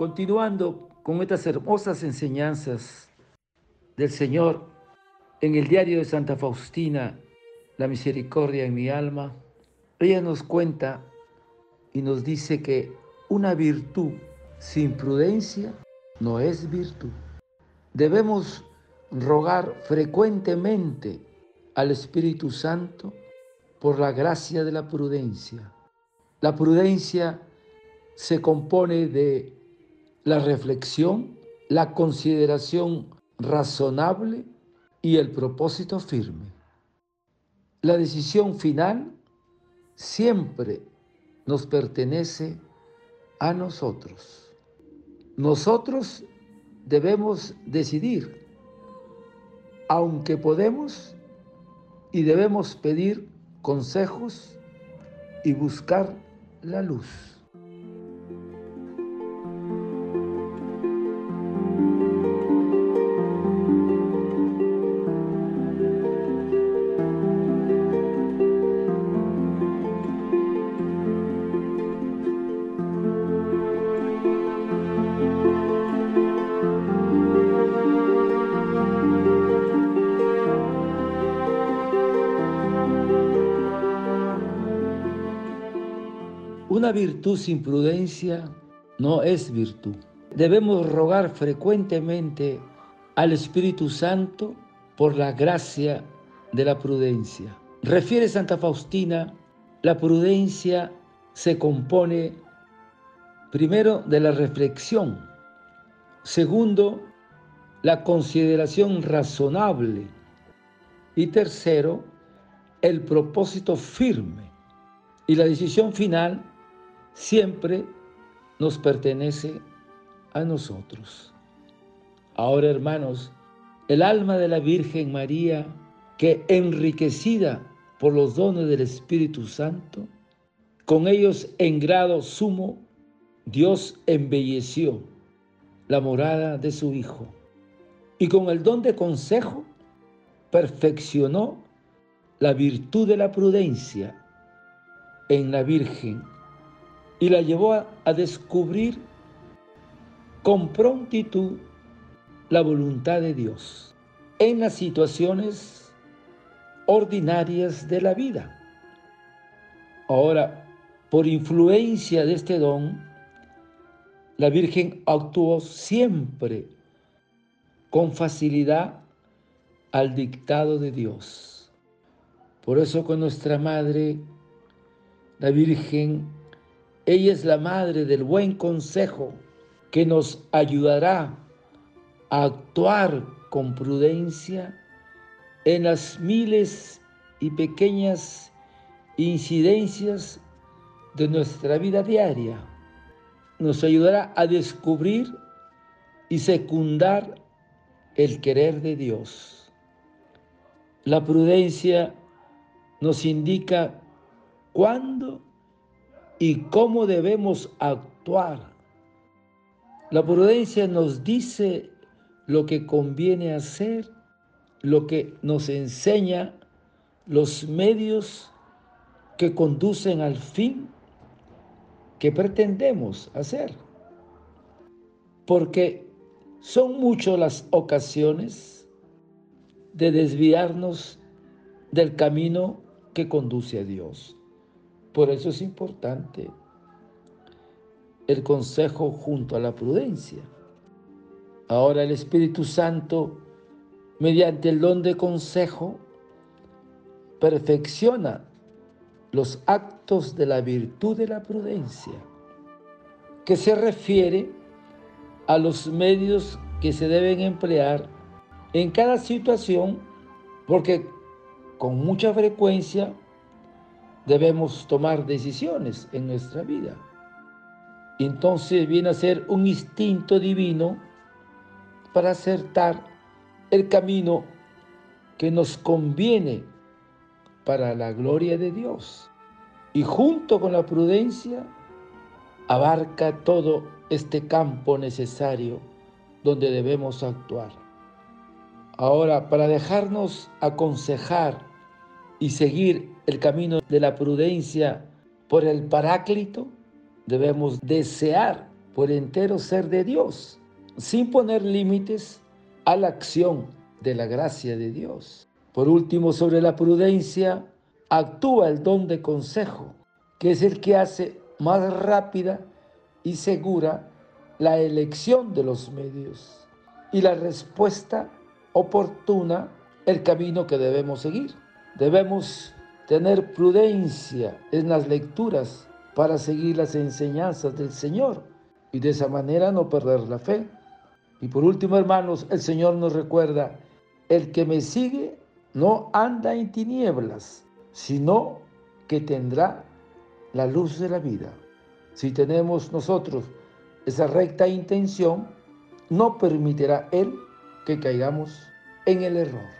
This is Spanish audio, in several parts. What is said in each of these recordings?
Continuando con estas hermosas enseñanzas del Señor en el diario de Santa Faustina, La misericordia en mi alma, ella nos cuenta y nos dice que una virtud sin prudencia no es virtud. Debemos rogar frecuentemente al Espíritu Santo por la gracia de la prudencia. La prudencia se compone de la reflexión, la consideración razonable y el propósito firme. La decisión final siempre nos pertenece a nosotros. Nosotros debemos decidir, aunque podemos y debemos pedir consejos y buscar la luz. Virtud sin prudencia no es virtud. Debemos rogar frecuentemente al Espíritu Santo por la gracia de la prudencia. Refiere Santa Faustina, la prudencia se compone primero de la reflexión, segundo, la consideración razonable y tercero, el propósito firme. Y la decisión final siempre nos pertenece a nosotros. Ahora, hermanos, el alma de la Virgen María, que enriquecida por los dones del Espíritu Santo, con ellos en grado sumo, Dios embelleció la morada de su Hijo. Y con el don de consejo, perfeccionó la virtud de la prudencia en la Virgen y la llevó a, descubrir con prontitud la voluntad de Dios en las situaciones ordinarias de la vida. Ahora, por influencia de este don, la Virgen actuó siempre con facilidad al dictado de Dios. Por eso con nuestra Madre, la Virgen ella es la madre del buen consejo que nos ayudará a actuar con prudencia en las miles y pequeñas incidencias de nuestra vida diaria. Nos ayudará a descubrir y secundar el querer de Dios. La prudencia nos indica cuándo y cómo debemos actuar. La prudencia nos dice lo que conviene hacer, lo que nos enseña los medios que conducen al fin que pretendemos hacer. Porque son muchas las ocasiones de desviarnos del camino que conduce a Dios. Por eso es importante el consejo junto a la prudencia. Ahora el Espíritu Santo, mediante el don de consejo, perfecciona los actos de la virtud de la prudencia, que se refiere a los medios que se deben emplear en cada situación, porque con mucha frecuencia debemos tomar decisiones en nuestra vida. Entonces viene a ser un instinto divino para acertar el camino que nos conviene para la gloria de Dios. Y junto con la prudencia abarca todo este campo necesario donde debemos actuar. Ahora, para dejarnos aconsejar y seguir el camino de la prudencia por el Paráclito, debemos desear por entero ser de Dios, sin poner límites a la acción de la gracia de Dios. Por último, sobre la prudencia, actúa el don de consejo, que es el que hace más rápida y segura la elección de los medios y la respuesta oportuna, el camino que debemos seguir. Debemos tener prudencia en las lecturas para seguir las enseñanzas del Señor y de esa manera no perder la fe. Y por último, hermanos, el Señor nos recuerda, el que me sigue no anda en tinieblas, sino que tendrá la luz de la vida. Si tenemos nosotros esa recta intención, no permitirá Él que caigamos en el error.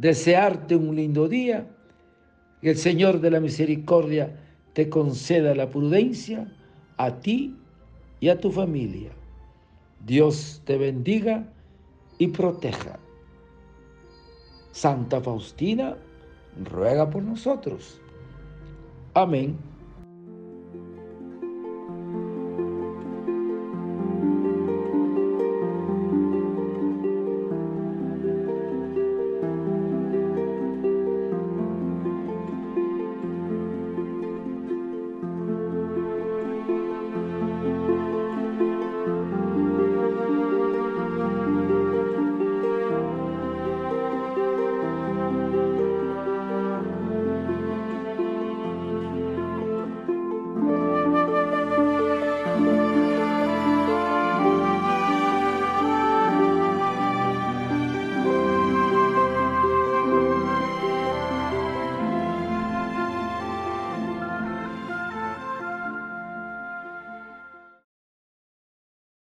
Desearte un lindo día, que el Señor de la misericordia te conceda la prudencia a ti y a tu familia. Dios te bendiga y proteja. Santa Faustina, ruega por nosotros. Amén.